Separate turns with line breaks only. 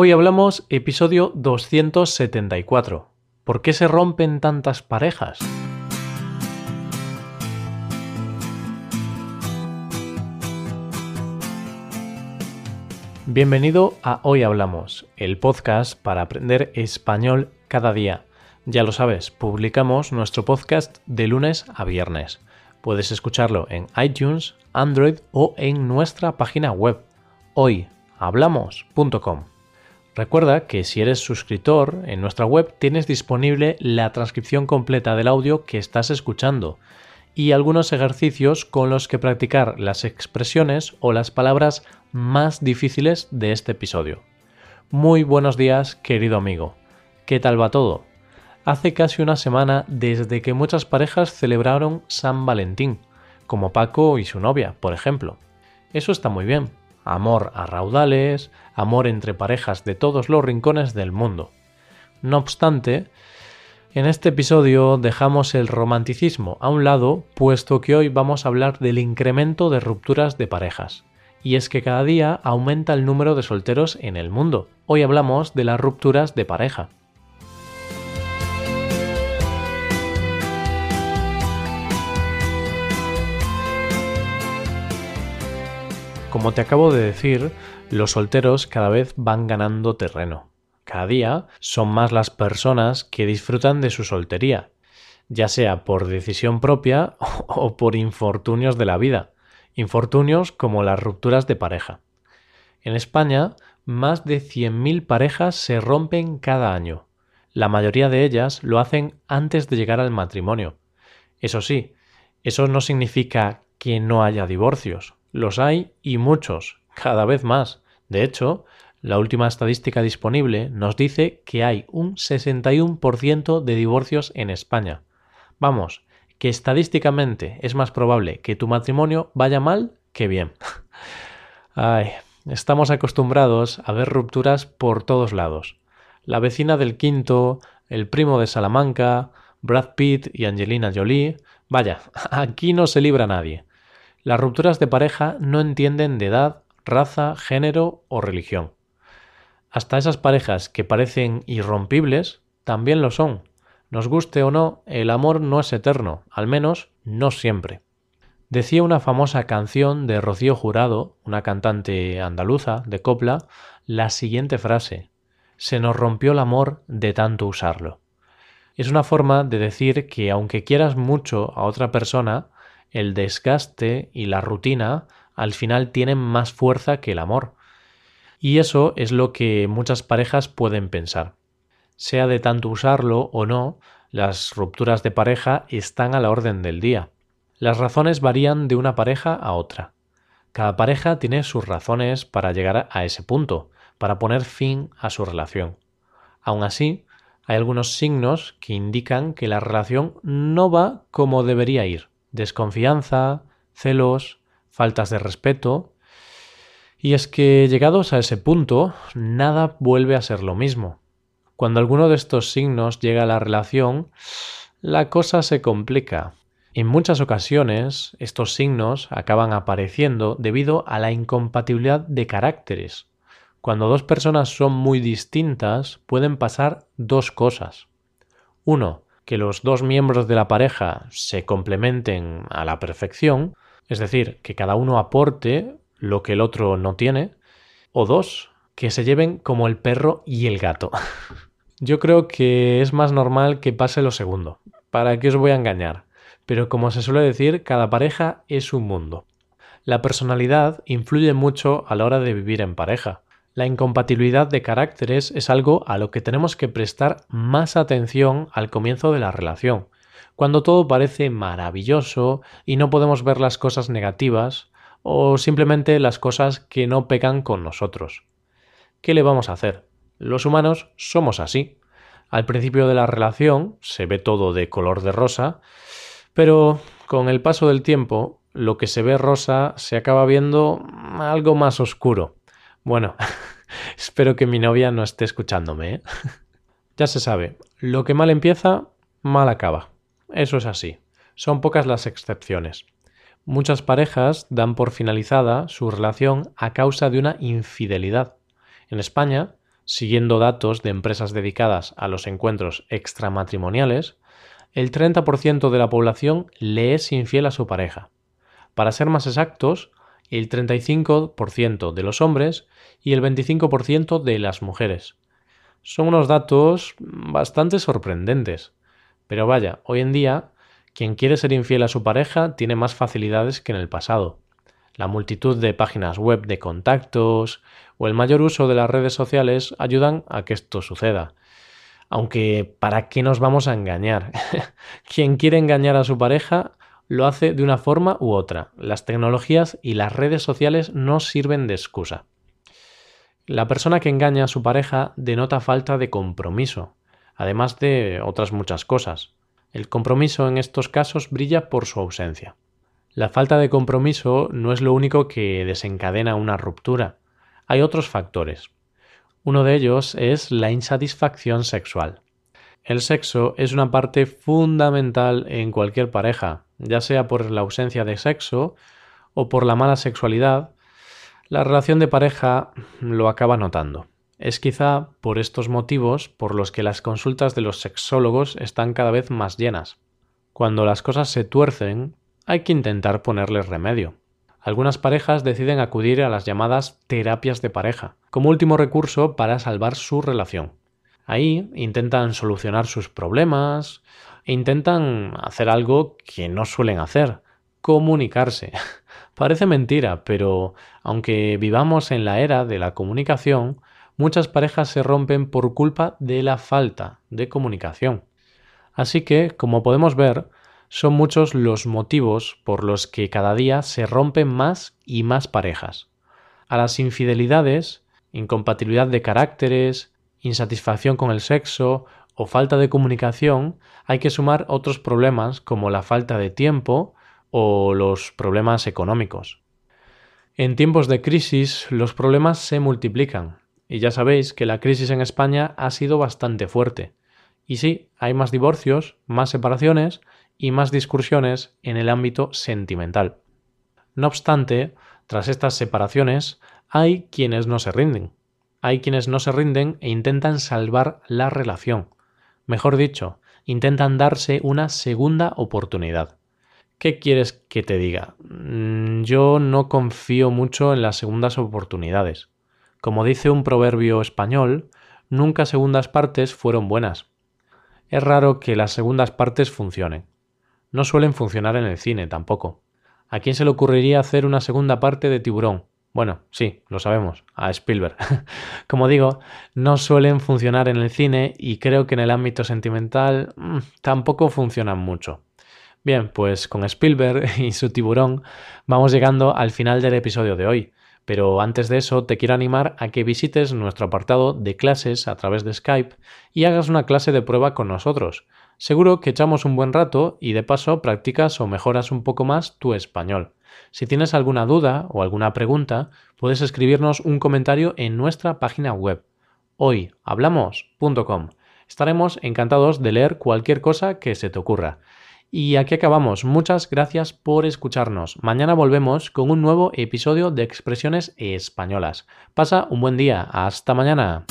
Hoy hablamos episodio 274. ¿Por qué se rompen tantas parejas? Bienvenido a Hoy Hablamos, el podcast para aprender español cada día. Ya lo sabes, publicamos nuestro podcast de lunes a viernes. Puedes escucharlo en iTunes, Android o en nuestra página web hoyhablamos.com. Recuerda que si eres suscriptor, en nuestra web tienes disponible la transcripción completa del audio que estás escuchando y algunos ejercicios con los que practicar las expresiones o las palabras más difíciles de este episodio. Muy buenos días, querido amigo. ¿Qué tal va todo? Hace casi una semana desde que muchas parejas celebraron San Valentín, como Paco y su novia, por ejemplo. Eso está muy bien, amor a raudales, amor entre parejas de todos los rincones del mundo. No obstante, en este episodio dejamos el romanticismo a un lado, puesto que hoy vamos a hablar del incremento de rupturas de parejas. Y es que cada día aumenta el número de solteros en el mundo. Hoy hablamos de las rupturas de pareja. Como te acabo de decir, los solteros cada vez van ganando terreno. Cada día son más las personas que disfrutan de su soltería, ya sea por decisión propia o por infortunios de la vida, infortunios como las rupturas de pareja. En España, más de 100.000 parejas se rompen cada año. La mayoría de ellas lo hacen antes de llegar al matrimonio. Eso sí, eso no significa que no haya divorcios. Los hay y muchos, cada vez más. De hecho, la última estadística disponible nos dice que hay un 61% de divorcios en España. Vamos, que estadísticamente es más probable que tu matrimonio vaya mal que bien. Ay, estamos acostumbrados a ver rupturas por todos lados. La vecina del quinto, el primo de Salamanca, Brad Pitt y Angelina Jolie. Vaya, aquí no se libra nadie. Las rupturas de pareja no entienden de edad, raza, género o religión. Hasta esas parejas que parecen irrompibles también lo son. Nos guste o no, el amor no es eterno, al menos no siempre. Decía una famosa canción de Rocío Jurado, una cantante andaluza de copla, la siguiente frase Se nos rompió el amor de tanto usarlo. Es una forma de decir que aunque quieras mucho a otra persona, el desgaste y la rutina al final tienen más fuerza que el amor. Y eso es lo que muchas parejas pueden pensar. Sea de tanto usarlo o no, las rupturas de pareja están a la orden del día. Las razones varían de una pareja a otra. Cada pareja tiene sus razones para llegar a ese punto, para poner fin a su relación. Aun así, hay algunos signos que indican que la relación no va como debería ir desconfianza, celos, faltas de respeto. Y es que llegados a ese punto, nada vuelve a ser lo mismo. Cuando alguno de estos signos llega a la relación, la cosa se complica. En muchas ocasiones, estos signos acaban apareciendo debido a la incompatibilidad de caracteres. Cuando dos personas son muy distintas, pueden pasar dos cosas. Uno, que los dos miembros de la pareja se complementen a la perfección, es decir, que cada uno aporte lo que el otro no tiene, o dos, que se lleven como el perro y el gato. Yo creo que es más normal que pase lo segundo. ¿Para qué os voy a engañar? Pero como se suele decir, cada pareja es un mundo. La personalidad influye mucho a la hora de vivir en pareja. La incompatibilidad de caracteres es algo a lo que tenemos que prestar más atención al comienzo de la relación, cuando todo parece maravilloso y no podemos ver las cosas negativas o simplemente las cosas que no pegan con nosotros. ¿Qué le vamos a hacer? Los humanos somos así. Al principio de la relación se ve todo de color de rosa, pero con el paso del tiempo lo que se ve rosa se acaba viendo algo más oscuro. Bueno, espero que mi novia no esté escuchándome. ¿eh? ya se sabe, lo que mal empieza, mal acaba. Eso es así. Son pocas las excepciones. Muchas parejas dan por finalizada su relación a causa de una infidelidad. En España siguiendo datos de empresas dedicadas a los encuentros extramatrimoniales, el 30% de la población le es infiel a su pareja. Para ser más exactos, el 35% de los hombres y el 25% de las mujeres. Son unos datos bastante sorprendentes. Pero vaya, hoy en día, quien quiere ser infiel a su pareja tiene más facilidades que en el pasado. La multitud de páginas web de contactos o el mayor uso de las redes sociales ayudan a que esto suceda. Aunque, ¿para qué nos vamos a engañar? quien quiere engañar a su pareja lo hace de una forma u otra. Las tecnologías y las redes sociales no sirven de excusa. La persona que engaña a su pareja denota falta de compromiso, además de otras muchas cosas. El compromiso en estos casos brilla por su ausencia. La falta de compromiso no es lo único que desencadena una ruptura. Hay otros factores. Uno de ellos es la insatisfacción sexual. El sexo es una parte fundamental en cualquier pareja, ya sea por la ausencia de sexo o por la mala sexualidad, la relación de pareja lo acaba notando. Es quizá por estos motivos por los que las consultas de los sexólogos están cada vez más llenas. Cuando las cosas se tuercen, hay que intentar ponerles remedio. Algunas parejas deciden acudir a las llamadas terapias de pareja, como último recurso para salvar su relación. Ahí intentan solucionar sus problemas intentan hacer algo que no suelen hacer, comunicarse. Parece mentira, pero aunque vivamos en la era de la comunicación, muchas parejas se rompen por culpa de la falta de comunicación. Así que, como podemos ver, son muchos los motivos por los que cada día se rompen más y más parejas. A las infidelidades, incompatibilidad de caracteres, insatisfacción con el sexo o falta de comunicación, hay que sumar otros problemas como la falta de tiempo o los problemas económicos. En tiempos de crisis los problemas se multiplican y ya sabéis que la crisis en España ha sido bastante fuerte. Y sí, hay más divorcios, más separaciones y más discusiones en el ámbito sentimental. No obstante, tras estas separaciones, hay quienes no se rinden. Hay quienes no se rinden e intentan salvar la relación. Mejor dicho, intentan darse una segunda oportunidad. ¿Qué quieres que te diga? Mm, yo no confío mucho en las segundas oportunidades. Como dice un proverbio español, nunca segundas partes fueron buenas. Es raro que las segundas partes funcionen. No suelen funcionar en el cine tampoco. ¿A quién se le ocurriría hacer una segunda parte de Tiburón? Bueno, sí, lo sabemos, a Spielberg. Como digo, no suelen funcionar en el cine y creo que en el ámbito sentimental mm, tampoco funcionan mucho. Bien, pues con Spielberg y su tiburón vamos llegando al final del episodio de hoy. Pero antes de eso te quiero animar a que visites nuestro apartado de clases a través de Skype y hagas una clase de prueba con nosotros. Seguro que echamos un buen rato y de paso practicas o mejoras un poco más tu español. Si tienes alguna duda o alguna pregunta, puedes escribirnos un comentario en nuestra página web hoyhablamos.com. Estaremos encantados de leer cualquier cosa que se te ocurra. Y aquí acabamos. Muchas gracias por escucharnos. Mañana volvemos con un nuevo episodio de Expresiones Españolas. Pasa un buen día. Hasta mañana.